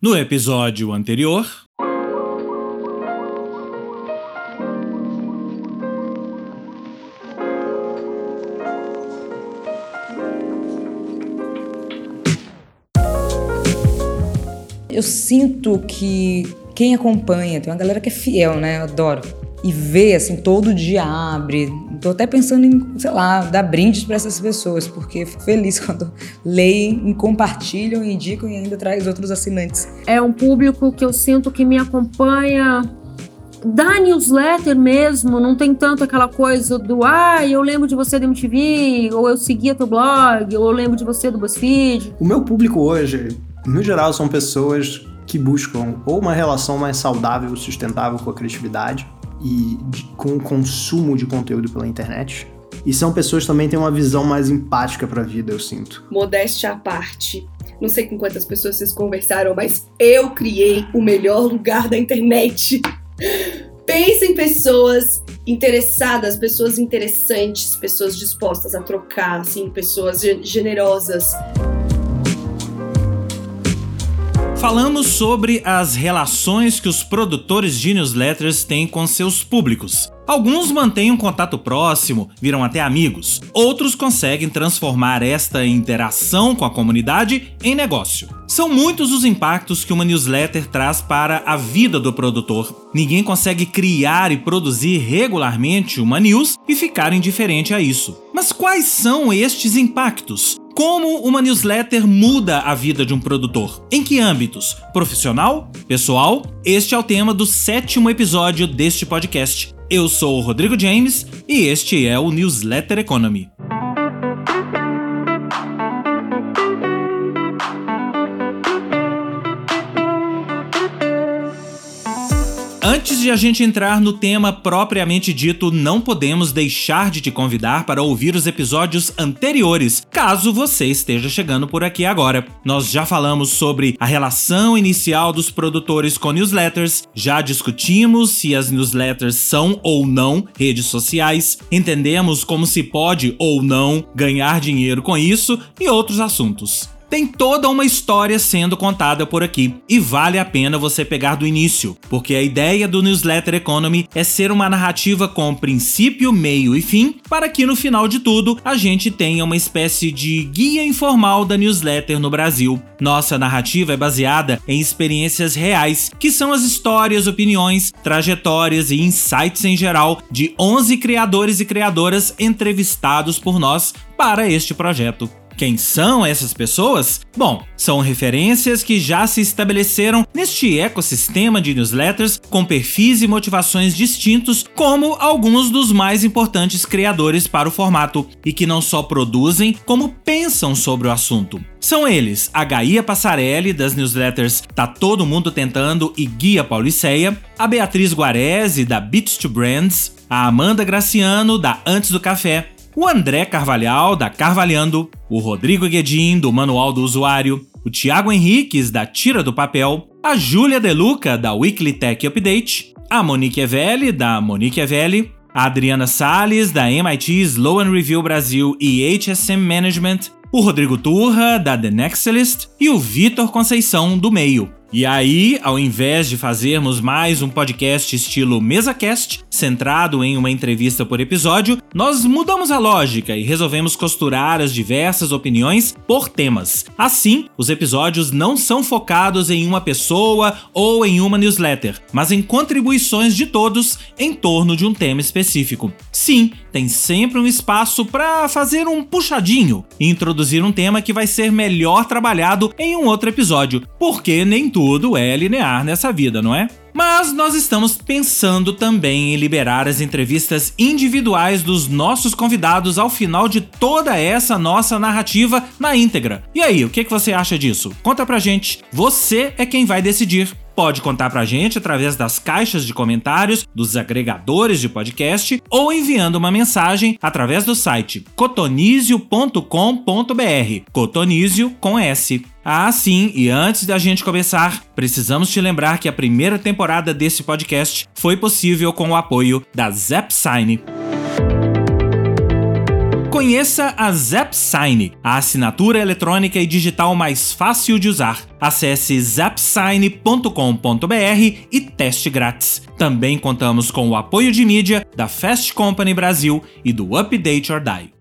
No episódio anterior. Eu sinto que quem acompanha, tem uma galera que é fiel, né? Eu adoro. E vê, assim, todo dia abre. Tô até pensando em, sei lá, dar brindes para essas pessoas, porque fico feliz quando leem, compartilham, indicam e ainda traz outros assinantes. É um público que eu sinto que me acompanha da newsletter mesmo, não tem tanto aquela coisa do ah, eu lembro de você do MTV, ou eu seguia teu blog, ou eu lembro de você do BuzzFeed. O meu público hoje, no geral, são pessoas que buscam ou uma relação mais saudável, sustentável com a criatividade e de, com o consumo de conteúdo pela internet. E são pessoas que também têm uma visão mais empática para a vida, eu sinto. Modéstia à parte. Não sei com quantas pessoas vocês conversaram, mas eu criei o melhor lugar da internet. Pensa em pessoas interessadas, pessoas interessantes, pessoas dispostas a trocar, assim, pessoas generosas. Falamos sobre as relações que os produtores de newsletters têm com seus públicos. Alguns mantêm um contato próximo, viram até amigos. Outros conseguem transformar esta interação com a comunidade em negócio. São muitos os impactos que uma newsletter traz para a vida do produtor. Ninguém consegue criar e produzir regularmente uma news e ficar indiferente a isso. Mas quais são estes impactos? Como uma newsletter muda a vida de um produtor? Em que âmbitos? Profissional? Pessoal? Este é o tema do sétimo episódio deste podcast. Eu sou o Rodrigo James e este é o Newsletter Economy. Antes de a gente entrar no tema propriamente dito, não podemos deixar de te convidar para ouvir os episódios anteriores, caso você esteja chegando por aqui agora. Nós já falamos sobre a relação inicial dos produtores com newsletters, já discutimos se as newsletters são ou não redes sociais, entendemos como se pode ou não ganhar dinheiro com isso e outros assuntos. Tem toda uma história sendo contada por aqui e vale a pena você pegar do início, porque a ideia do Newsletter Economy é ser uma narrativa com princípio, meio e fim, para que no final de tudo a gente tenha uma espécie de guia informal da newsletter no Brasil. Nossa narrativa é baseada em experiências reais, que são as histórias, opiniões, trajetórias e insights em geral de 11 criadores e criadoras entrevistados por nós para este projeto. Quem são essas pessoas? Bom, são referências que já se estabeleceram neste ecossistema de newsletters com perfis e motivações distintos, como alguns dos mais importantes criadores para o formato, e que não só produzem, como pensam sobre o assunto. São eles a Gaia Passarelli, das newsletters Tá Todo Mundo Tentando e Guia Pauliceia, a Beatriz Guarese, da Beats to Brands, a Amanda Graciano, da Antes do Café, o André Carvalhal, da Carvalhando, o Rodrigo Guedin, do Manual do Usuário, o Thiago Henriques, da Tira do Papel, a Júlia Deluca, da Weekly Tech Update, a Monique Evelli, da Monique Evelli, a Adriana Salles, da MIT Slow and Review Brasil e HSM Management, o Rodrigo Turra, da The Nextlist e o Vitor Conceição, do Meio. E aí, ao invés de fazermos mais um podcast estilo MesaCast, centrado em uma entrevista por episódio, nós mudamos a lógica e resolvemos costurar as diversas opiniões por temas. Assim, os episódios não são focados em uma pessoa ou em uma newsletter, mas em contribuições de todos em torno de um tema específico. Sim, tem sempre um espaço para fazer um puxadinho e introduzir um tema que vai ser melhor trabalhado em um outro episódio, porque nem tudo é linear nessa vida, não é? Mas nós estamos pensando também em liberar as entrevistas individuais dos nossos convidados ao final de toda essa nossa narrativa na íntegra. E aí, o que, você acha disso? Conta pra gente. Você é quem vai decidir pode contar pra gente através das caixas de comentários dos agregadores de podcast ou enviando uma mensagem através do site cotonizio.com.br. Cotonizio com S. Ah, sim, e antes da gente começar, precisamos te lembrar que a primeira temporada desse podcast foi possível com o apoio da Zapsign. Conheça a ZapSign, a assinatura eletrônica e digital mais fácil de usar. Acesse zapsign.com.br e teste grátis. Também contamos com o apoio de mídia da Fast Company Brasil e do Update or Die.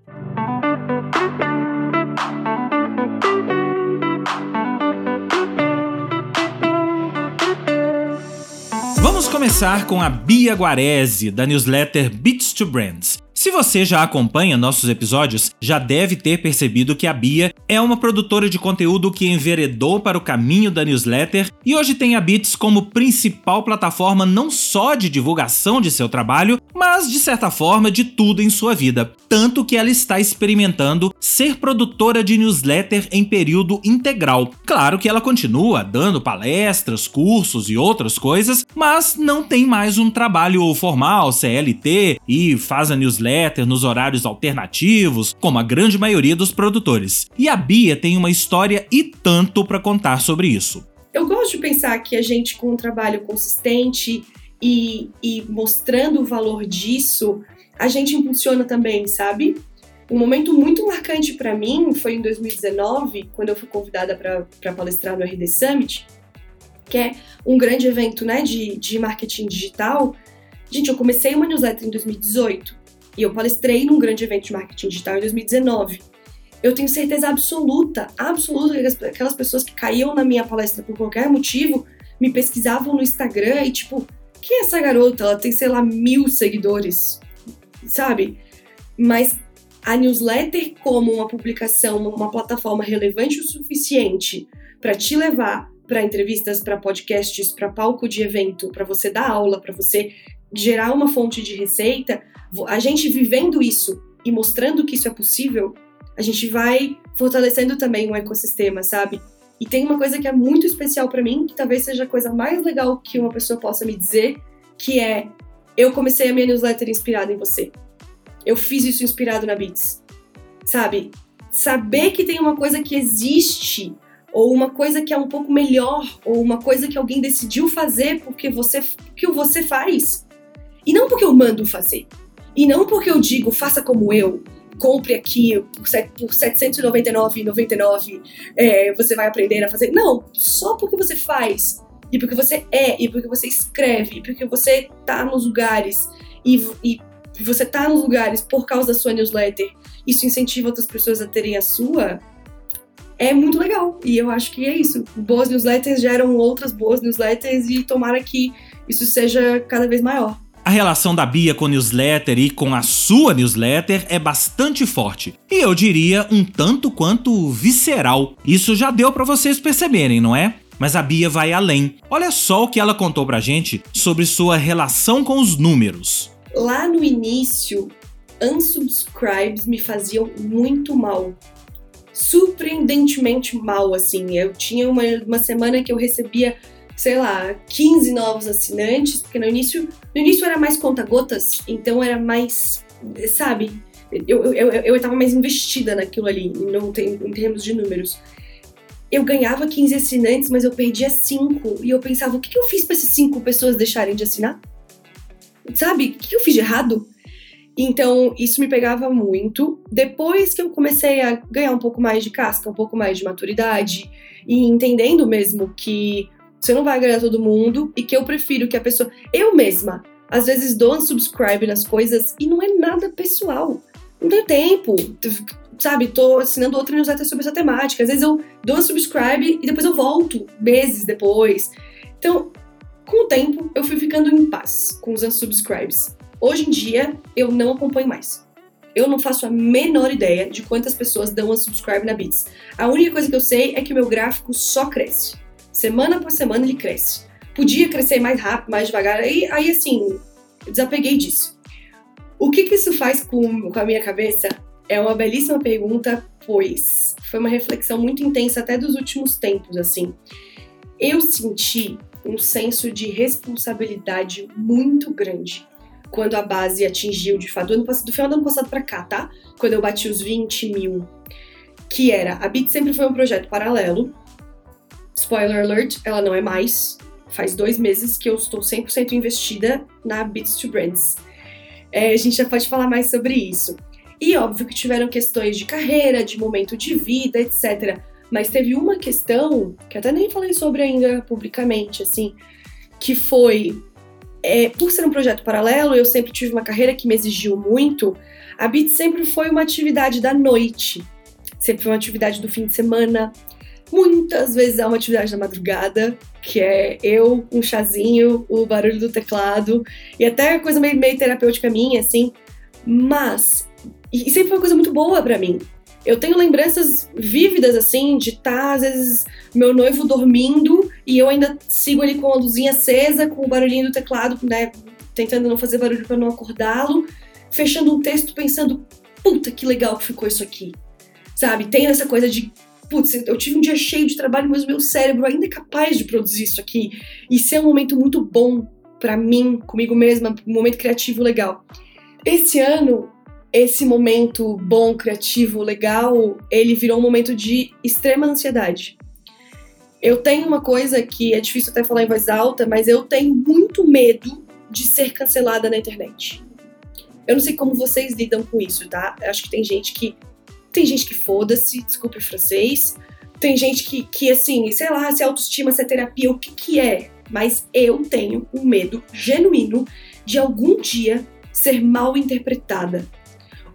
Vamos começar com a Bia Guarese, da newsletter Beats to Brands. Se você já acompanha nossos episódios, já deve ter percebido que a Bia é uma produtora de conteúdo que enveredou para o caminho da newsletter e hoje tem a Bits como principal plataforma não só de divulgação de seu trabalho, mas de certa forma de tudo em sua vida. Tanto que ela está experimentando ser produtora de newsletter em período integral. Claro que ela continua dando palestras, cursos e outras coisas, mas não tem mais um trabalho formal, CLT, e faz a newsletter nos horários alternativos, como a grande maioria dos produtores. E a Bia tem uma história e tanto para contar sobre isso. Eu gosto de pensar que a gente, com um trabalho consistente e, e mostrando o valor disso, a gente impulsiona também, sabe? Um momento muito marcante para mim foi em 2019, quando eu fui convidada para palestrar no RD Summit, que é um grande evento né, de, de marketing digital. Gente, eu comecei uma newsletter em 2018 e eu palestrei num grande evento de marketing digital em 2019. Eu tenho certeza absoluta, absoluta que aquelas pessoas que caíam na minha palestra por qualquer motivo me pesquisavam no Instagram e tipo, quem é essa garota? Ela tem, sei lá, mil seguidores, sabe? Mas a newsletter, como uma publicação, uma plataforma relevante o suficiente para te levar para entrevistas, para podcasts, para palco de evento, para você dar aula, para você gerar uma fonte de receita, a gente vivendo isso e mostrando que isso é possível, a gente vai fortalecendo também o ecossistema, sabe? E tem uma coisa que é muito especial para mim, que talvez seja a coisa mais legal que uma pessoa possa me dizer, que é eu comecei a minha newsletter inspirada em você. Eu fiz isso inspirado na Beats. Sabe? Saber que tem uma coisa que existe ou uma coisa que é um pouco melhor, ou uma coisa que alguém decidiu fazer porque você que você faz. E não porque eu mando fazer. E não porque eu digo, faça como eu, compre aqui por, por 799,99 é, você vai aprender a fazer. Não, só porque você faz, e porque você é, e porque você escreve, e porque você tá nos lugares, e, e você tá nos lugares por causa da sua newsletter, isso incentiva outras pessoas a terem a sua, é muito legal. E eu acho que é isso. Boas newsletters geram outras boas newsletters, e tomara que isso seja cada vez maior. A relação da Bia com newsletter e com a sua newsletter é bastante forte. E eu diria um tanto quanto visceral. Isso já deu para vocês perceberem, não é? Mas a Bia vai além. Olha só o que ela contou pra gente sobre sua relação com os números. Lá no início, unsubscribes me faziam muito mal. Surpreendentemente mal, assim. Eu tinha uma, uma semana que eu recebia sei lá, 15 novos assinantes, porque no início, no início era mais conta-gotas, então era mais, sabe? Eu, eu, eu, eu tava mais investida naquilo ali, não tem, em termos de números. Eu ganhava 15 assinantes, mas eu perdia 5. E eu pensava, o que, que eu fiz para essas 5 pessoas deixarem de assinar? Sabe? O que, que eu fiz de errado? Então, isso me pegava muito. Depois que eu comecei a ganhar um pouco mais de casca, um pouco mais de maturidade, e entendendo mesmo que você não vai agradar todo mundo e que eu prefiro que a pessoa. Eu mesma, às vezes dou unsubscribe nas coisas e não é nada pessoal. Não tenho tempo, sabe? Tô assinando outra newsletter sobre essa temática. Às vezes eu dou unsubscribe e depois eu volto, meses depois. Então, com o tempo, eu fui ficando em paz com os unsubscribes. Hoje em dia, eu não acompanho mais. Eu não faço a menor ideia de quantas pessoas dão unsubscribe na Beats. A única coisa que eu sei é que o meu gráfico só cresce. Semana por semana ele cresce. Podia crescer mais rápido, mais devagar, aí, aí assim, desapeguei disso. O que, que isso faz com, com a minha cabeça? É uma belíssima pergunta, pois foi uma reflexão muito intensa até dos últimos tempos, assim. Eu senti um senso de responsabilidade muito grande quando a base atingiu, de fato, do, ano passado, do final do ano passado para cá, tá? Quando eu bati os 20 mil. Que era, a Bit sempre foi um projeto paralelo, Spoiler alert, ela não é mais. Faz dois meses que eu estou 100% investida na Beats to Brands. É, a gente já pode falar mais sobre isso. E óbvio que tiveram questões de carreira, de momento de vida, etc. Mas teve uma questão, que até nem falei sobre ainda publicamente, assim, que foi. É, por ser um projeto paralelo, eu sempre tive uma carreira que me exigiu muito. A Beat sempre foi uma atividade da noite, sempre foi uma atividade do fim de semana. Muitas vezes é uma atividade da madrugada, que é eu, um chazinho, o barulho do teclado, e até coisa meio, meio terapêutica minha, assim. Mas, e sempre foi uma coisa muito boa para mim. Eu tenho lembranças vívidas, assim, de estar, tá, às vezes, meu noivo dormindo e eu ainda sigo ali com a luzinha acesa, com o barulhinho do teclado, né? Tentando não fazer barulho para não acordá-lo, fechando um texto pensando, puta que legal que ficou isso aqui. Sabe? Tem essa coisa de putz, eu tive um dia cheio de trabalho, mas o meu cérebro ainda é capaz de produzir isso aqui. Isso é um momento muito bom para mim, comigo mesma, um momento criativo legal. Esse ano, esse momento bom, criativo, legal, ele virou um momento de extrema ansiedade. Eu tenho uma coisa que é difícil até falar em voz alta, mas eu tenho muito medo de ser cancelada na internet. Eu não sei como vocês lidam com isso, tá? Eu acho que tem gente que tem gente que foda-se, desculpe o francês. Tem gente que, que, assim, sei lá, se autoestima, se é terapia, o que que é. Mas eu tenho um medo genuíno de algum dia ser mal interpretada.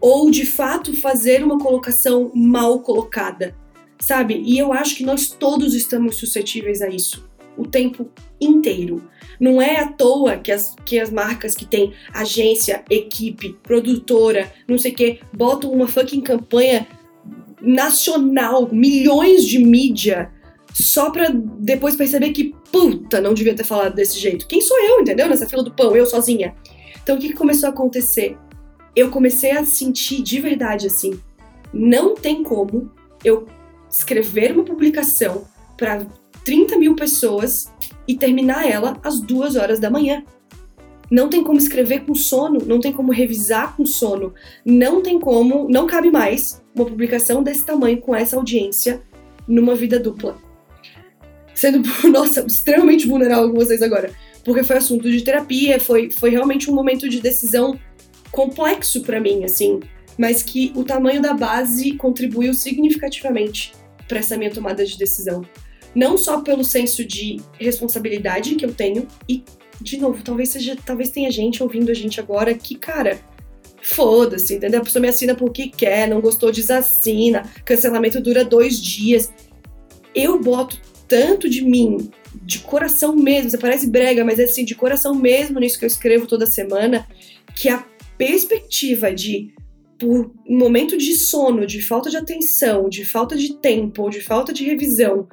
Ou de fato fazer uma colocação mal colocada, sabe? E eu acho que nós todos estamos suscetíveis a isso o tempo inteiro. Não é à toa que as, que as marcas que têm agência, equipe, produtora, não sei o que, botam uma fucking campanha nacional, milhões de mídia, só pra depois perceber que, puta, não devia ter falado desse jeito. Quem sou eu, entendeu? Nessa fila do pão, eu sozinha. Então o que, que começou a acontecer? Eu comecei a sentir de verdade assim: não tem como eu escrever uma publicação para 30 mil pessoas e terminar ela às duas horas da manhã. Não tem como escrever com sono, não tem como revisar com sono, não tem como, não cabe mais uma publicação desse tamanho com essa audiência numa vida dupla. Sendo, nossa, extremamente vulnerável com vocês agora, porque foi assunto de terapia, foi, foi realmente um momento de decisão complexo para mim, assim, mas que o tamanho da base contribuiu significativamente para essa minha tomada de decisão. Não só pelo senso de responsabilidade que eu tenho, e, de novo, talvez seja, talvez tenha gente ouvindo a gente agora que, cara, foda-se, entendeu? A pessoa me assina porque quer, não gostou, desassina, cancelamento dura dois dias. Eu boto tanto de mim, de coração mesmo, você parece brega, mas é assim, de coração mesmo nisso que eu escrevo toda semana, que a perspectiva de por momento de sono, de falta de atenção, de falta de tempo, de falta de revisão,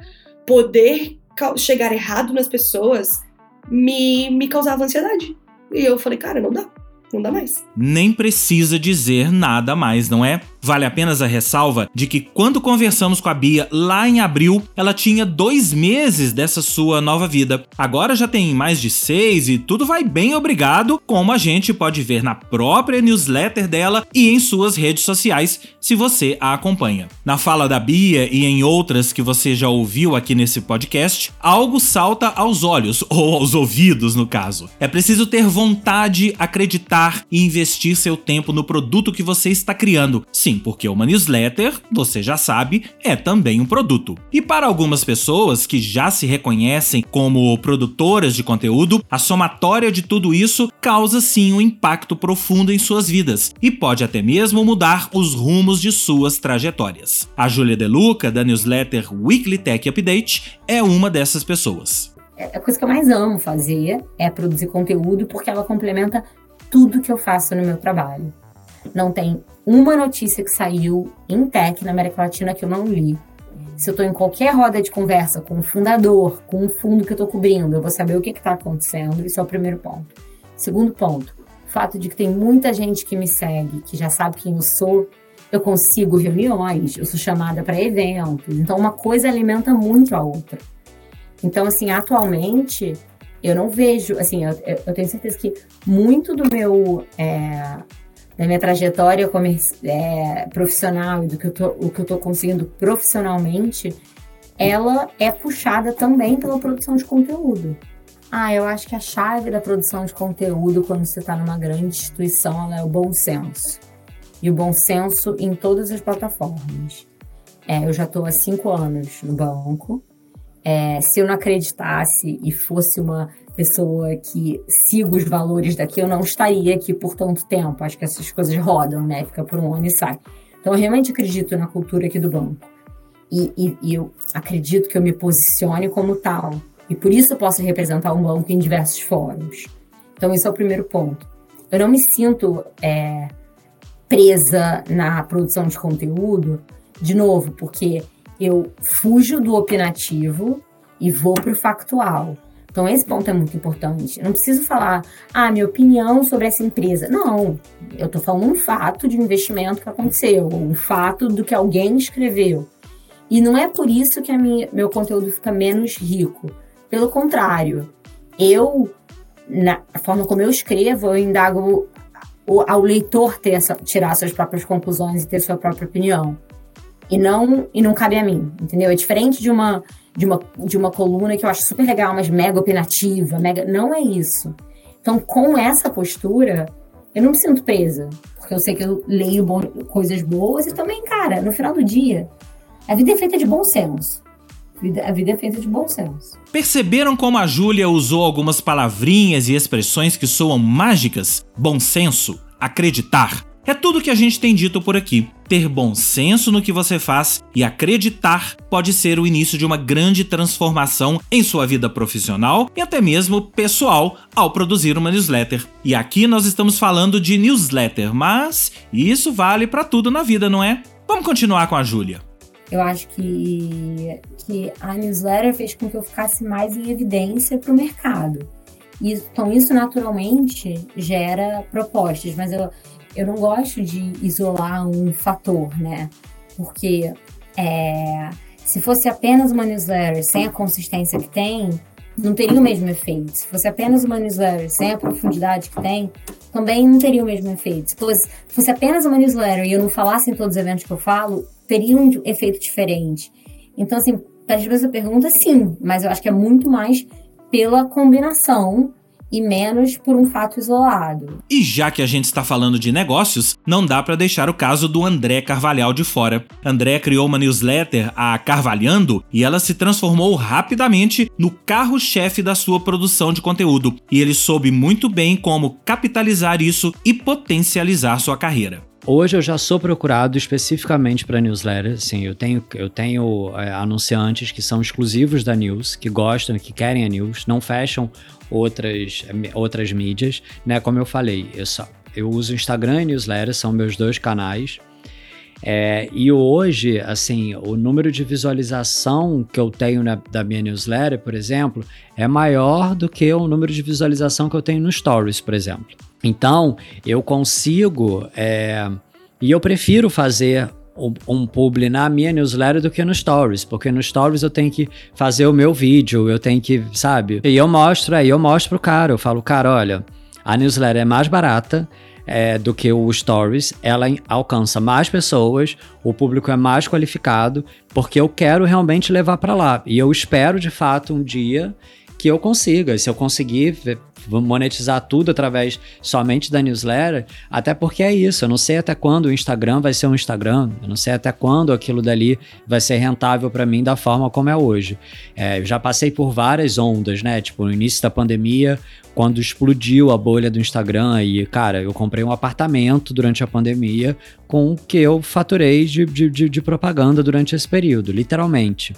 poder chegar errado nas pessoas me, me causava ansiedade. E eu falei, cara, não dá. Não dá mais. Nem precisa dizer nada mais, não é? Vale apenas a ressalva de que quando conversamos com a Bia lá em abril, ela tinha dois meses dessa sua nova vida. Agora já tem mais de seis e tudo vai bem obrigado, como a gente pode ver na própria newsletter dela e em suas redes sociais, se você a acompanha. Na fala da Bia e em outras que você já ouviu aqui nesse podcast, algo salta aos olhos, ou aos ouvidos no caso. É preciso ter vontade, acreditar e investir seu tempo no produto que você está criando. Sim, porque uma newsletter, você já sabe, é também um produto. E para algumas pessoas que já se reconhecem como produtoras de conteúdo, a somatória de tudo isso causa sim um impacto profundo em suas vidas e pode até mesmo mudar os rumos de suas trajetórias. A Júlia Deluca, da newsletter Weekly Tech Update, é uma dessas pessoas. É, a coisa que eu mais amo fazer é produzir conteúdo porque ela complementa tudo que eu faço no meu trabalho. Não tem uma notícia que saiu em tech na América Latina que eu não li. Se eu estou em qualquer roda de conversa com um fundador, com um fundo que eu estou cobrindo, eu vou saber o que está acontecendo. Isso é o primeiro ponto. Segundo ponto, o fato de que tem muita gente que me segue, que já sabe quem eu sou, eu consigo reuniões, eu sou chamada para eventos. Então, uma coisa alimenta muito a outra. Então, assim, atualmente, eu não vejo, assim, eu, eu tenho certeza que muito do meu é, da minha trajetória é, profissional e do que eu tô, o que eu tô conseguindo profissionalmente, ela é puxada também pela produção de conteúdo. Ah, eu acho que a chave da produção de conteúdo quando você está numa grande instituição é o bom senso. e o bom senso em todas as plataformas. É, eu já estou há cinco anos no banco. É, se eu não acreditasse e fosse uma pessoa que siga os valores daqui, eu não estaria aqui por tanto tempo. Acho que essas coisas rodam, né? Fica por um ano e sai. Então, eu realmente acredito na cultura aqui do banco. E, e, e eu acredito que eu me posicione como tal. E por isso eu posso representar um banco em diversos fóruns. Então, esse é o primeiro ponto. Eu não me sinto é, presa na produção de conteúdo, de novo, porque eu fujo do opinativo e vou para o factual. Então, esse ponto é muito importante. Eu não preciso falar, ah, minha opinião sobre essa empresa. Não, eu estou falando um fato de investimento que aconteceu, um fato do que alguém escreveu. E não é por isso que a minha, meu conteúdo fica menos rico. Pelo contrário, eu, na forma como eu escrevo, eu indago ao leitor ter essa, tirar suas próprias conclusões e ter sua própria opinião. E não, e não cabe a mim, entendeu? É diferente de uma, de uma, de uma coluna que eu acho super legal, mas mega opinativa, mega. Não é isso. Então, com essa postura, eu não me sinto presa. Porque eu sei que eu leio coisas boas e também, cara, no final do dia, a vida é feita de bom senso. A vida é feita de bom senso. Perceberam como a Júlia usou algumas palavrinhas e expressões que soam mágicas? Bom senso, acreditar. É tudo que a gente tem dito por aqui. Ter bom senso no que você faz e acreditar pode ser o início de uma grande transformação em sua vida profissional e até mesmo pessoal ao produzir uma newsletter. E aqui nós estamos falando de newsletter, mas isso vale para tudo na vida, não é? Vamos continuar com a Júlia. Eu acho que, que a newsletter fez com que eu ficasse mais em evidência para o mercado. Então, isso naturalmente gera propostas, mas eu, eu não gosto de isolar um fator, né? Porque é, se fosse apenas uma newsletter sem a consistência que tem, não teria o mesmo efeito. Se fosse apenas uma newsletter sem a profundidade que tem, também não teria o mesmo efeito. Se fosse, apenas uma newsletter e eu não falasse em todos os eventos que eu falo, teria um efeito diferente. Então, assim, para responder essa pergunta, sim, mas eu acho que é muito mais pela combinação e menos por um fato isolado. E já que a gente está falando de negócios, não dá para deixar o caso do André Carvalhal de fora. André criou uma newsletter, a Carvalhando, e ela se transformou rapidamente no carro-chefe da sua produção de conteúdo. E ele soube muito bem como capitalizar isso e potencializar sua carreira. Hoje eu já sou procurado especificamente para newsletter. Sim, eu tenho, eu tenho é, anunciantes que são exclusivos da news, que gostam, que querem a news, não fecham outras, outras mídias, né? Como eu falei, eu, só, eu uso Instagram e newsletter, são meus dois canais. É, e hoje, assim, o número de visualização que eu tenho na, da minha newsletter, por exemplo, é maior do que o número de visualização que eu tenho no Stories, por exemplo. Então, eu consigo. É, e eu prefiro fazer um publi na minha newsletter do que no Stories, porque no Stories eu tenho que fazer o meu vídeo, eu tenho que, sabe? E eu mostro, aí eu mostro pro cara, eu falo, cara, olha, a newsletter é mais barata, é, do que o Stories, ela alcança mais pessoas, o público é mais qualificado, porque eu quero realmente levar para lá. E eu espero de fato um dia que eu consiga. Se eu conseguir monetizar tudo através somente da newsletter, até porque é isso. Eu não sei até quando o Instagram vai ser um Instagram, eu não sei até quando aquilo dali vai ser rentável para mim da forma como é hoje. É, eu já passei por várias ondas, né? Tipo, no início da pandemia, quando explodiu a bolha do Instagram e, cara, eu comprei um apartamento durante a pandemia com o que eu faturei de, de, de propaganda durante esse período, literalmente.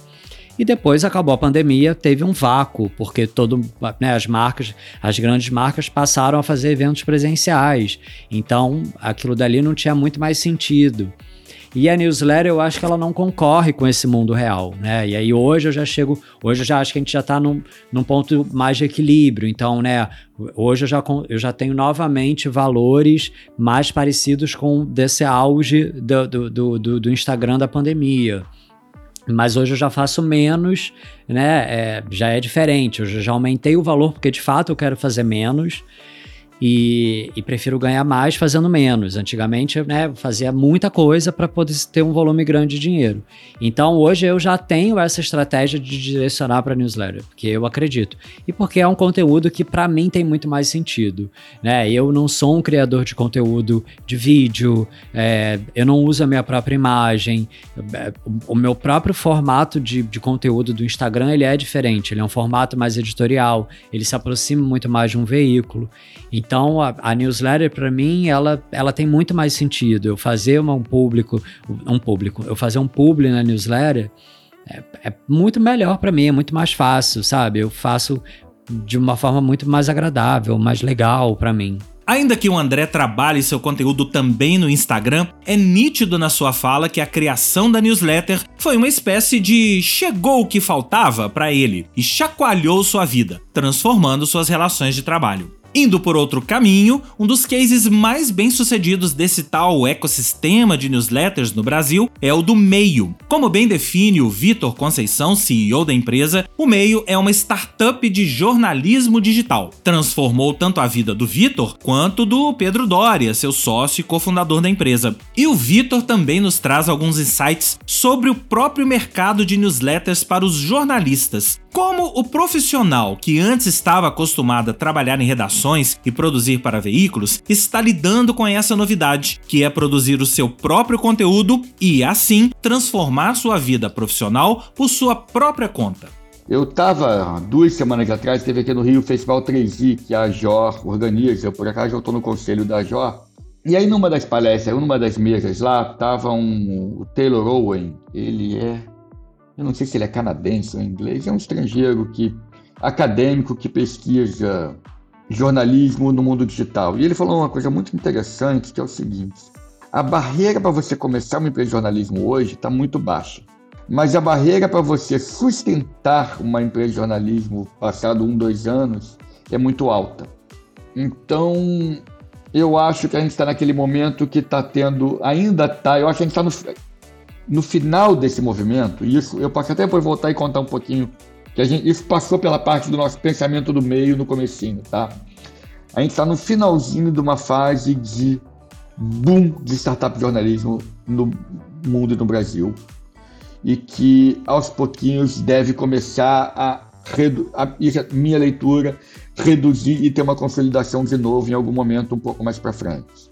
E depois acabou a pandemia, teve um vácuo, porque todo, né, as marcas, as grandes marcas passaram a fazer eventos presenciais. Então, aquilo dali não tinha muito mais sentido. E a newsletter eu acho que ela não concorre com esse mundo real, né? E aí hoje eu já chego, hoje eu já acho que a gente já está num, num ponto mais de equilíbrio. Então, né, hoje eu já, eu já tenho novamente valores mais parecidos com desse auge do, do, do, do Instagram da pandemia. Mas hoje eu já faço menos, né? É, já é diferente. Eu já aumentei o valor porque de fato eu quero fazer menos. E, e, prefiro ganhar mais fazendo menos. Antigamente, né, fazia muita coisa para poder ter um volume grande de dinheiro. Então, hoje eu já tenho essa estratégia de direcionar para newsletter, porque eu acredito. E porque é um conteúdo que para mim tem muito mais sentido, né? Eu não sou um criador de conteúdo de vídeo, é, eu não uso a minha própria imagem, é, o meu próprio formato de, de conteúdo do Instagram ele é diferente, ele é um formato mais editorial, ele se aproxima muito mais de um veículo. Então a, a newsletter para mim ela, ela tem muito mais sentido. Eu fazer uma, um público, um público, eu fazer um publi na newsletter é, é muito melhor para mim, é muito mais fácil, sabe? Eu faço de uma forma muito mais agradável, mais legal para mim. Ainda que o André trabalhe seu conteúdo também no Instagram, é nítido na sua fala que a criação da newsletter foi uma espécie de chegou o que faltava para ele e chacoalhou sua vida, transformando suas relações de trabalho. Indo por outro caminho, um dos cases mais bem-sucedidos desse tal ecossistema de newsletters no Brasil é o do Meio. Como bem define o Vitor Conceição, CEO da empresa, o Meio é uma startup de jornalismo digital. Transformou tanto a vida do Vitor quanto do Pedro Doria, seu sócio e cofundador da empresa. E o Vitor também nos traz alguns insights sobre o próprio mercado de newsletters para os jornalistas. Como o profissional que antes estava acostumado a trabalhar em redações e produzir para veículos está lidando com essa novidade, que é produzir o seu próprio conteúdo e, assim, transformar sua vida profissional por sua própria conta. Eu estava, duas semanas atrás, teve aqui no Rio o Festival 3i, que a JOR organiza. Eu, por acaso, estou no conselho da JOR. E aí, numa das palestras, numa das mesas lá, estava um, o Taylor Owen. Ele é eu não sei se ele é canadense ou inglês, é um estrangeiro que acadêmico que pesquisa jornalismo no mundo digital. E ele falou uma coisa muito interessante, que é o seguinte: a barreira para você começar uma empresa de jornalismo hoje está muito baixa. Mas a barreira para você sustentar uma empresa de jornalismo passado um, dois anos é muito alta. Então, eu acho que a gente está naquele momento que está tendo, ainda está, eu acho que a gente está no, no final desse movimento, isso eu posso até depois voltar e contar um pouquinho, que gente, isso passou pela parte do nosso pensamento do meio no comecinho, tá? A gente está no finalzinho de uma fase de boom de startup jornalismo no mundo e no Brasil e que aos pouquinhos deve começar a, a minha leitura reduzir e ter uma consolidação de novo em algum momento um pouco mais para frente.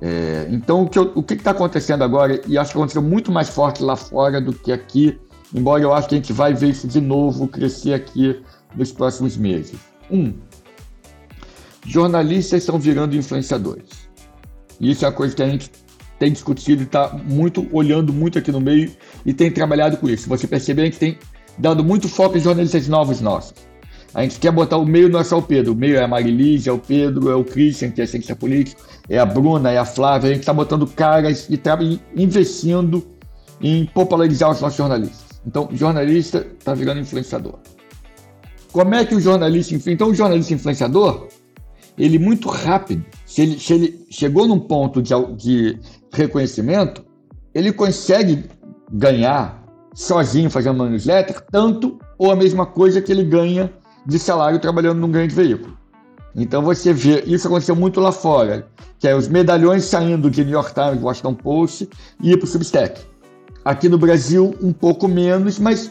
É, então, o que está acontecendo agora, e acho que aconteceu muito mais forte lá fora do que aqui, embora eu acho que a gente vai ver isso de novo crescer aqui nos próximos meses. Um, jornalistas estão virando influenciadores. E isso é uma coisa que a gente tem discutido e está muito olhando muito aqui no meio e tem trabalhado com isso. Você percebe, a gente tem dado muito foco em jornalistas novos nossos. A gente quer botar o meio não é só o Pedro. O meio é a Marilise, é o Pedro, é o Christian, que é cientista político, é a Bruna, é a Flávia. A gente está botando caras e tá investindo em popularizar os nossos jornalistas. Então, jornalista está virando influenciador. Como é que o jornalista... Então, o jornalista influenciador, ele muito rápido, se ele, se ele chegou num ponto de, de reconhecimento, ele consegue ganhar sozinho fazendo uma newsletter tanto ou a mesma coisa que ele ganha de salário trabalhando num grande veículo. Então você vê, isso aconteceu muito lá fora, que é os medalhões saindo de New York Times, Washington Post e ir para o Substack. Aqui no Brasil, um pouco menos, mas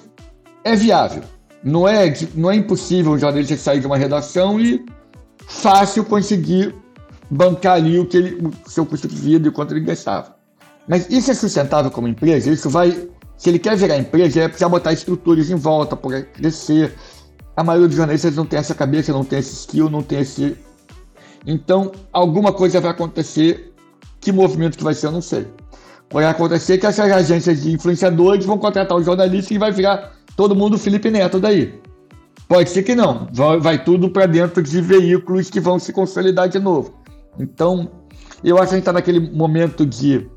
é viável. Não é, não é impossível um jornalista sair de uma redação e fácil conseguir bancar ali o, que ele, o seu custo de vida e quanto ele gastava. Mas isso é sustentável como empresa? Isso vai. Se ele quer virar empresa, é precisar botar estruturas em volta para crescer, a maioria dos jornalistas não tem essa cabeça, não tem esse skill, não tem esse. Então, alguma coisa vai acontecer. Que movimento que vai ser, eu não sei. Pode acontecer que essas agências de influenciadores vão contratar o jornalista e vai virar todo mundo Felipe Neto daí. Pode ser que não. Vai, vai tudo para dentro de veículos que vão se consolidar de novo. Então, eu acho que a gente está naquele momento de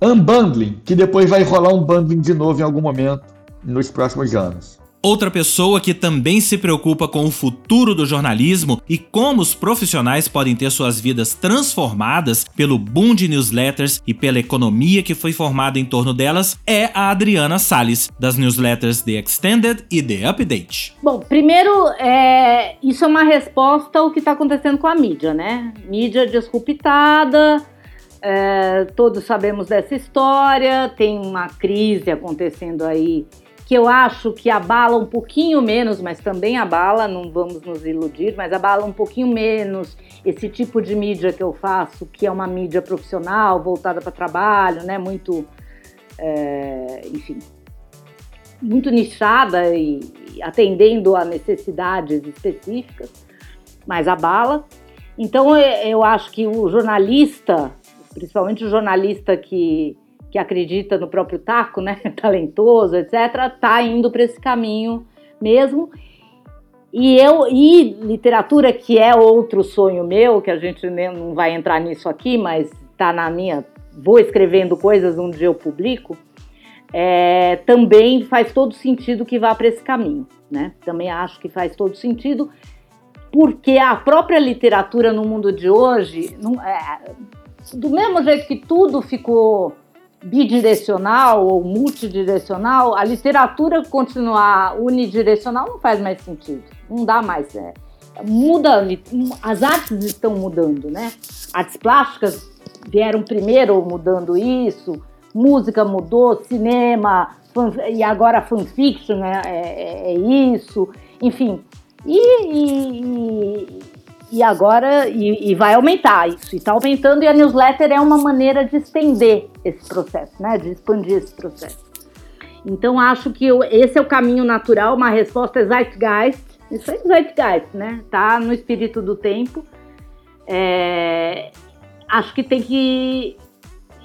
unbundling, que depois vai rolar um bundling de novo em algum momento nos próximos anos. Outra pessoa que também se preocupa com o futuro do jornalismo e como os profissionais podem ter suas vidas transformadas pelo boom de newsletters e pela economia que foi formada em torno delas é a Adriana Salles, das newsletters The Extended e The Update. Bom, primeiro, é, isso é uma resposta ao que está acontecendo com a mídia, né? Mídia disruptada, é, todos sabemos dessa história, tem uma crise acontecendo aí que eu acho que abala um pouquinho menos, mas também abala, não vamos nos iludir, mas abala um pouquinho menos esse tipo de mídia que eu faço, que é uma mídia profissional, voltada para trabalho, né? Muito, é, enfim, muito nichada e, e atendendo a necessidades específicas, mas abala. Então eu acho que o jornalista, principalmente o jornalista que que acredita no próprio taco, né, talentoso, etc, tá indo para esse caminho mesmo. E eu e literatura que é outro sonho meu, que a gente não vai entrar nisso aqui, mas tá na minha, vou escrevendo coisas um dia eu publico. É, também faz todo sentido que vá para esse caminho, né? Também acho que faz todo sentido, porque a própria literatura no mundo de hoje, não, é, do mesmo jeito que tudo ficou bidirecional ou multidirecional, a literatura continuar unidirecional não faz mais sentido. Não dá mais. É, muda, as artes estão mudando, né? Artes plásticas vieram primeiro mudando isso, música mudou, cinema, fan, e agora fanfiction é, é, é isso, enfim. E, e, e agora e, e, vai aumentar isso. E está aumentando e a newsletter é uma maneira de estender esse processo, né? De expandir esse processo. Então acho que eu, esse é o caminho natural, uma resposta é zeitgeist. Isso é zeitgeist, né? Tá no espírito do tempo. É, acho que tem que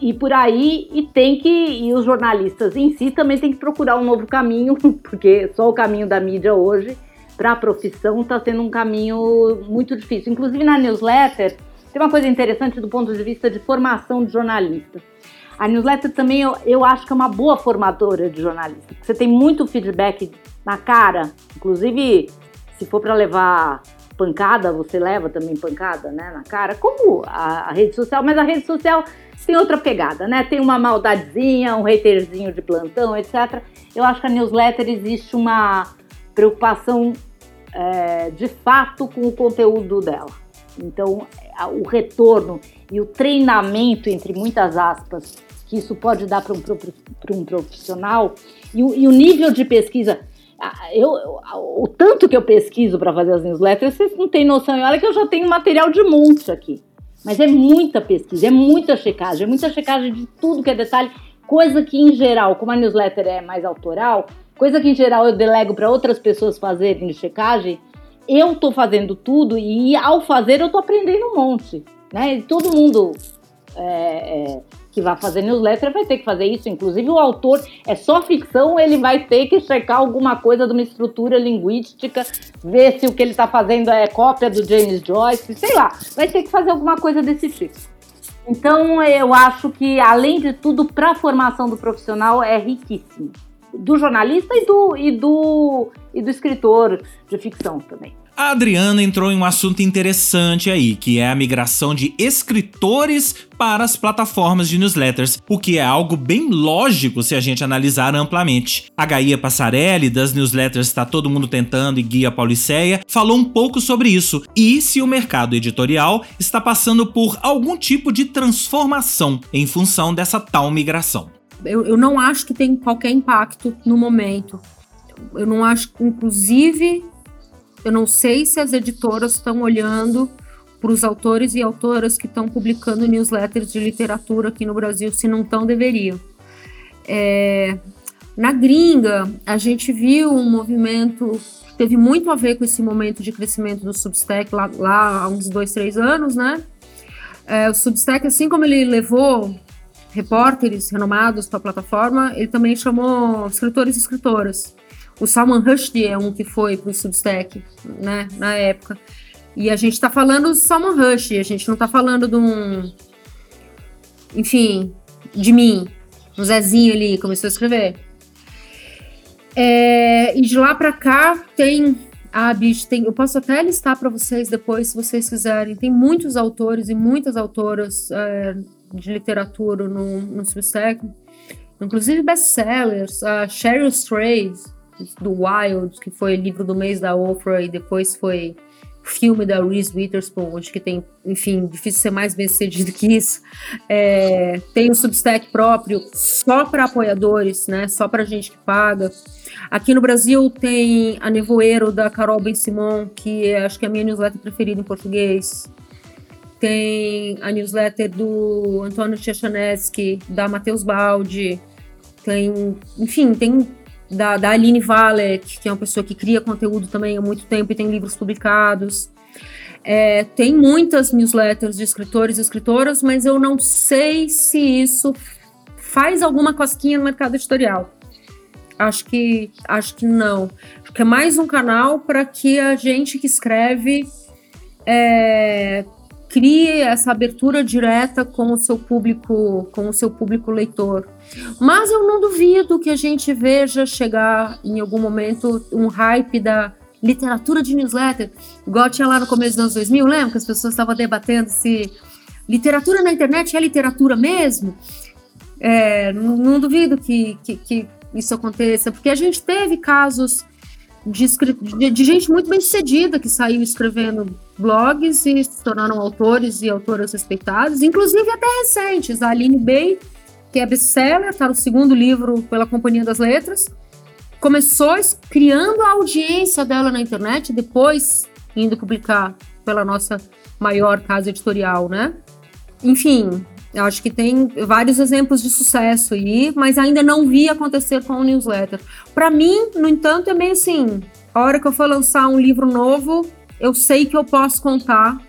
ir por aí e tem que e os jornalistas em si também tem que procurar um novo caminho, porque só o caminho da mídia hoje para a profissão está sendo um caminho muito difícil. Inclusive na newsletter, tem uma coisa interessante do ponto de vista de formação de jornalista. A newsletter também eu, eu acho que é uma boa formadora de jornalista. Você tem muito feedback na cara, inclusive se for para levar pancada, você leva também pancada, né, na cara, como a, a, rede social, mas a rede social tem outra pegada, né? Tem uma maldadezinha, um haterzinho de plantão, etc. Eu acho que a newsletter existe uma preocupação é, de fato com o conteúdo dela. Então, o retorno e o treinamento, entre muitas aspas, que isso pode dar para um, um profissional e o, e o nível de pesquisa. Eu, o tanto que eu pesquiso para fazer as newsletters, vocês não têm noção. E olha que eu já tenho material de monte aqui. Mas é muita pesquisa, é muita checagem, é muita checagem de tudo que é detalhe, coisa que em geral, como a newsletter é mais autoral, coisa que em geral eu delego para outras pessoas fazerem de checagem, eu estou fazendo tudo e ao fazer eu estou aprendendo um monte, né? E todo mundo é, é, que vai fazer newsletter vai ter que fazer isso, inclusive o autor é só ficção, ele vai ter que checar alguma coisa de uma estrutura linguística, ver se o que ele está fazendo é cópia do James Joyce, sei lá, vai ter que fazer alguma coisa desse tipo. Então eu acho que além de tudo, para a formação do profissional é riquíssimo do jornalista e do, e do, e do escritor de ficção também. A Adriana entrou em um assunto interessante aí, que é a migração de escritores para as plataformas de newsletters, o que é algo bem lógico se a gente analisar amplamente. A Gaia Passarelli, das newsletters Tá Todo Mundo Tentando e Guia Pauliceia, falou um pouco sobre isso e se o mercado editorial está passando por algum tipo de transformação em função dessa tal migração eu, eu não acho que tem qualquer impacto no momento. Eu não acho, inclusive, eu não sei se as editoras estão olhando para os autores e autoras que estão publicando newsletters de literatura aqui no Brasil, se não estão, deveriam. É, na gringa, a gente viu um movimento que teve muito a ver com esse momento de crescimento do Substack lá, lá há uns dois, três anos, né? É, o Substack, assim como ele levou repórteres renomados para a plataforma, ele também chamou escritores e escritoras. O Salman Rushdie é um que foi para o Substack, né, na época. E a gente está falando do Salman Rushdie, a gente não está falando de um... Enfim, de mim. O Zezinho ali começou a escrever. É, e de lá para cá tem a bicho, tem, eu posso até listar para vocês depois, se vocês quiserem. Tem muitos autores e muitas autoras é, de literatura no, no Substack, inclusive best-sellers. A Sheryl Strayed, do Wild, que foi livro do mês da Oprah e depois foi filme da Reese Witherspoon, que tem, enfim, difícil ser mais bem sucedido que isso. É, tem um Substack próprio só para apoiadores, né? Só para gente que paga. Aqui no Brasil tem a Nevoeiro da Carol Ben Simon, que é, acho que é a minha newsletter preferida em português. Tem a newsletter do Antônio Tchachanesky, da Matheus Baldi. Tem, enfim, tem da, da Aline Valek, que é uma pessoa que cria conteúdo também há muito tempo e tem livros publicados. É, tem muitas newsletters de escritores e escritoras, mas eu não sei se isso faz alguma cosquinha no mercado editorial. Acho que acho que não. Acho que é mais um canal para que a gente que escreve é, crie essa abertura direta com o seu público, com o seu público leitor. Mas eu não duvido que a gente veja chegar em algum momento um hype da literatura de newsletter, igual tinha lá no começo dos anos 2000, lembra que as pessoas estavam debatendo se literatura na internet é literatura mesmo? É, não, não, duvido que, que, que isso aconteça, porque a gente teve casos de, de, de, gente muito bem sucedida que saiu escrevendo blogs e se tornaram autores e autoras respeitados, inclusive até recentes. A Aline Bay, que é best-seller, está no segundo livro pela Companhia das Letras, começou criando a audiência dela na internet, depois indo publicar pela nossa maior casa editorial, né? Enfim, eu acho que tem vários exemplos de sucesso aí, mas ainda não vi acontecer com o newsletter. Para mim, no entanto, é meio assim: a hora que eu for lançar um livro novo, eu sei que eu posso contar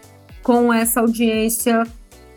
com essa audiência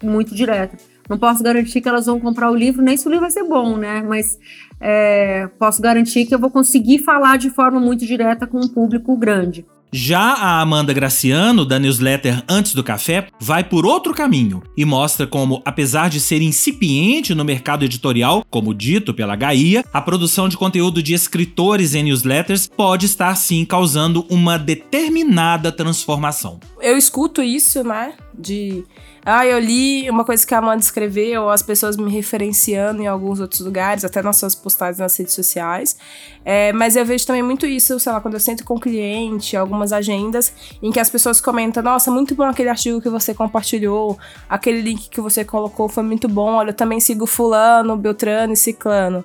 muito direta. Não posso garantir que elas vão comprar o livro, nem se o livro vai ser bom, né? Mas é, posso garantir que eu vou conseguir falar de forma muito direta com um público grande. Já a Amanda Graciano, da newsletter Antes do Café, vai por outro caminho e mostra como, apesar de ser incipiente no mercado editorial, como dito pela Gaia, a produção de conteúdo de escritores em newsletters pode estar sim causando uma determinada transformação. Eu escuto isso, né? De ah, eu li uma coisa que a Amanda escreveu, as pessoas me referenciando em alguns outros lugares, até nas suas postagens nas redes sociais. É, mas eu vejo também muito isso, sei lá, quando eu sento com o cliente, algumas agendas, em que as pessoas comentam: Nossa, muito bom aquele artigo que você compartilhou, aquele link que você colocou foi muito bom. Olha, eu também sigo Fulano, Beltrano e Ciclano.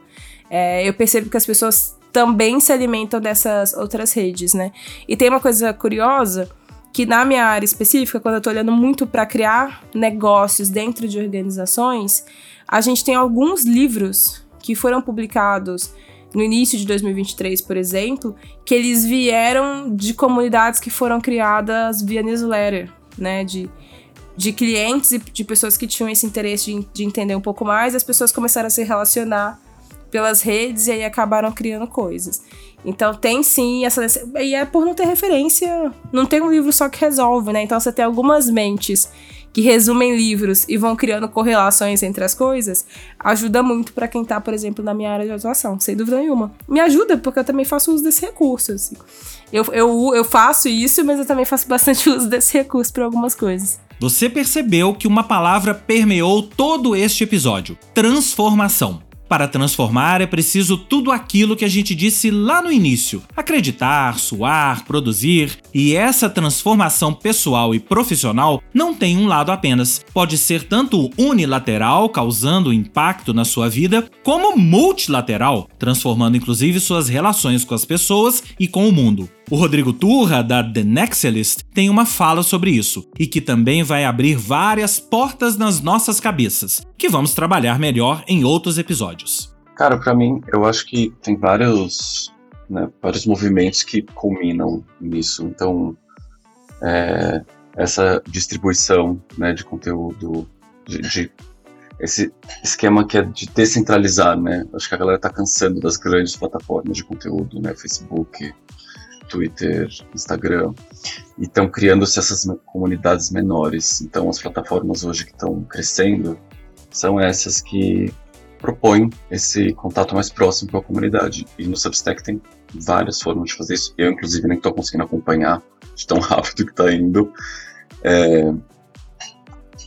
É, eu percebo que as pessoas também se alimentam dessas outras redes, né? E tem uma coisa curiosa que na minha área específica, quando eu estou olhando muito para criar negócios dentro de organizações, a gente tem alguns livros que foram publicados no início de 2023, por exemplo, que eles vieram de comunidades que foram criadas via newsletter, né? De, de clientes e de pessoas que tinham esse interesse de, de entender um pouco mais, as pessoas começaram a se relacionar pelas redes e aí acabaram criando coisas. Então tem sim essa. E é por não ter referência. Não tem um livro só que resolve, né? Então você tem algumas mentes que resumem livros e vão criando correlações entre as coisas, ajuda muito para quem tá, por exemplo, na minha área de atuação, sem dúvida nenhuma. Me ajuda, porque eu também faço uso desse recurso. Assim. Eu, eu, eu faço isso, mas eu também faço bastante uso desse recurso para algumas coisas. Você percebeu que uma palavra permeou todo este episódio: transformação. Para transformar é preciso tudo aquilo que a gente disse lá no início: acreditar, suar, produzir. E essa transformação pessoal e profissional não tem um lado apenas. Pode ser tanto unilateral, causando impacto na sua vida, como multilateral, transformando inclusive suas relações com as pessoas e com o mundo. O Rodrigo Turra, da The Nexalist, tem uma fala sobre isso e que também vai abrir várias portas nas nossas cabeças, que vamos trabalhar melhor em outros episódios. Cara, para mim, eu acho que tem vários, né, vários movimentos que culminam nisso. Então, é, essa distribuição né, de conteúdo, de, de, esse esquema que é de descentralizar, né? Acho que a galera tá cansando das grandes plataformas de conteúdo, né? Facebook, Twitter, Instagram, e estão criando-se essas comunidades menores. Então, as plataformas hoje que estão crescendo são essas que propõe esse contato mais próximo com a comunidade. E no Substack tem várias formas de fazer isso. Eu, inclusive, nem estou conseguindo acompanhar de tão rápido que está indo. É...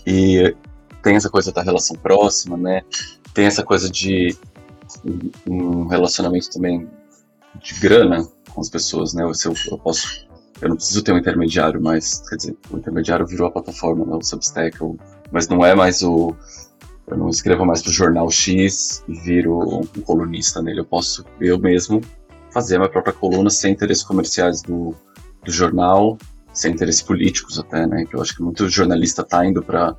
E tem essa coisa da relação próxima, né? Tem essa coisa de um relacionamento também de grana com as pessoas, né? Se eu, eu posso eu não preciso ter um intermediário mais, quer dizer, o intermediário virou a plataforma, né, o Substack, eu, mas não é mais o, eu não escrevo mais pro jornal X e viro um colunista nele, eu posso eu mesmo fazer a minha própria coluna sem interesses comerciais do, do jornal, sem interesses políticos até, né, que eu acho que muito jornalista tá indo para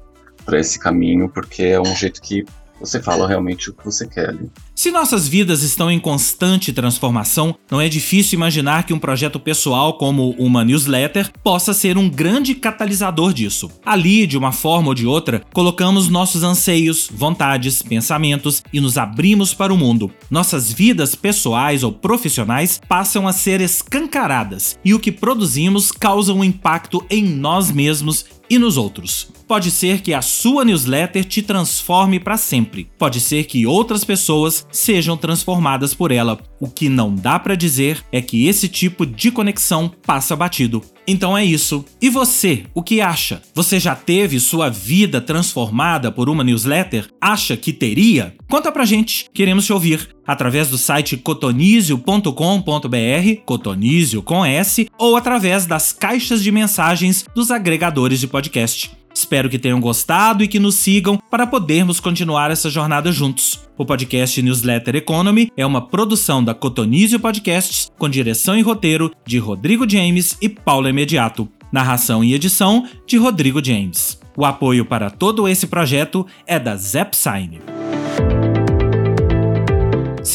esse caminho, porque é um jeito que você fala realmente o que você quer ali. Se nossas vidas estão em constante transformação, não é difícil imaginar que um projeto pessoal como uma newsletter possa ser um grande catalisador disso. Ali, de uma forma ou de outra, colocamos nossos anseios, vontades, pensamentos e nos abrimos para o mundo. Nossas vidas pessoais ou profissionais passam a ser escancaradas e o que produzimos causa um impacto em nós mesmos e nos outros. Pode ser que a sua newsletter te transforme para sempre. Pode ser que outras pessoas sejam transformadas por ela. O que não dá para dizer é que esse tipo de conexão passa batido. Então é isso. E você, o que acha? Você já teve sua vida transformada por uma newsletter? Acha que teria? Conta pra gente, queremos te ouvir através do site cotonizio.com.br, cotonizio com S, ou através das caixas de mensagens dos agregadores de podcast. Espero que tenham gostado e que nos sigam para podermos continuar essa jornada juntos. O podcast Newsletter Economy é uma produção da Cotonizio Podcasts com direção e roteiro de Rodrigo James e Paulo Imediato. Narração e edição de Rodrigo James. O apoio para todo esse projeto é da Zepsign.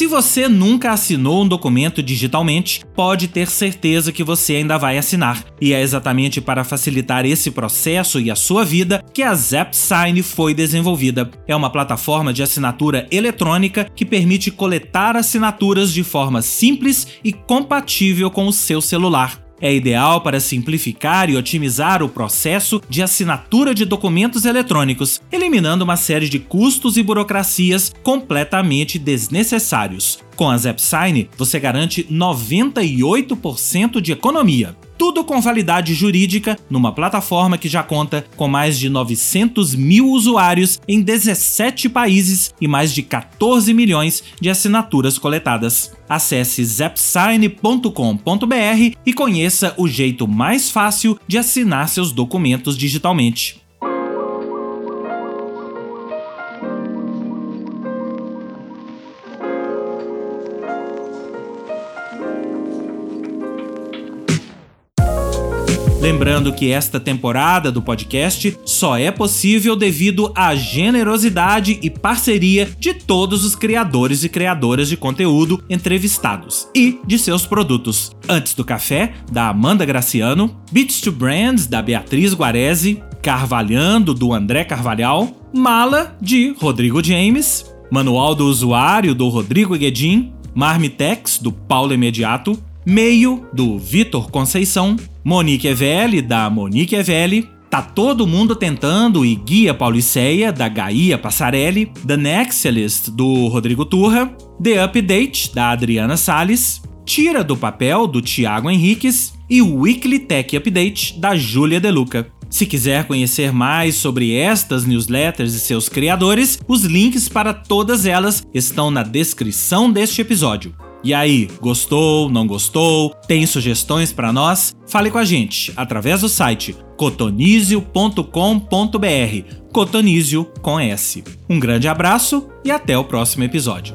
Se você nunca assinou um documento digitalmente, pode ter certeza que você ainda vai assinar. E é exatamente para facilitar esse processo e a sua vida que a ZapSign foi desenvolvida. É uma plataforma de assinatura eletrônica que permite coletar assinaturas de forma simples e compatível com o seu celular é ideal para simplificar e otimizar o processo de assinatura de documentos eletrônicos, eliminando uma série de custos e burocracias completamente desnecessários. Com a ZapSign, você garante 98% de economia. Tudo com validade jurídica numa plataforma que já conta com mais de 900 mil usuários em 17 países e mais de 14 milhões de assinaturas coletadas. Acesse zapsign.com.br e conheça o jeito mais fácil de assinar seus documentos digitalmente. Lembrando que esta temporada do podcast só é possível devido à generosidade e parceria de todos os criadores e criadoras de conteúdo entrevistados e de seus produtos. Antes do Café, da Amanda Graciano, Beats to Brands, da Beatriz Guarese, Carvalhando, do André Carvalhal, Mala, de Rodrigo James, Manual do Usuário, do Rodrigo Guedin, Marmitex, do Paulo Imediato, Meio, do Vitor Conceição, Monique Evelli, da Monique Evelli, Tá Todo Mundo Tentando e Guia Pauliceia, da Gaia Passarelli, The Nexalist, do Rodrigo Turra, The Update, da Adriana Salles, Tira do Papel, do Tiago Henriques. E o Weekly Tech Update, da Júlia Deluca. Se quiser conhecer mais sobre estas newsletters e seus criadores, os links para todas elas estão na descrição deste episódio. E aí, gostou, não gostou? Tem sugestões para nós? Fale com a gente através do site cotonizio.com.br. Cotonizio com S. Um grande abraço e até o próximo episódio.